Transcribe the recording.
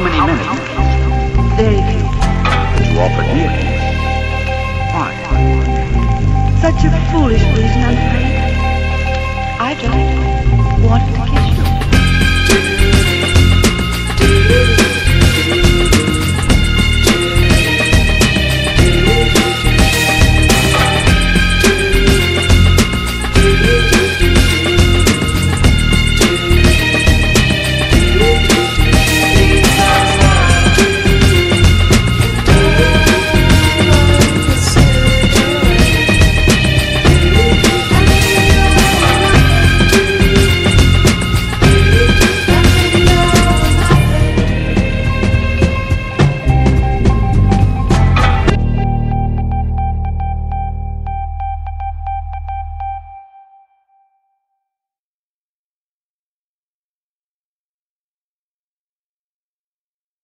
Many minutes? Very few. But you offered me. Why? Such a foolish reason, I'm afraid. I don't want to kiss you.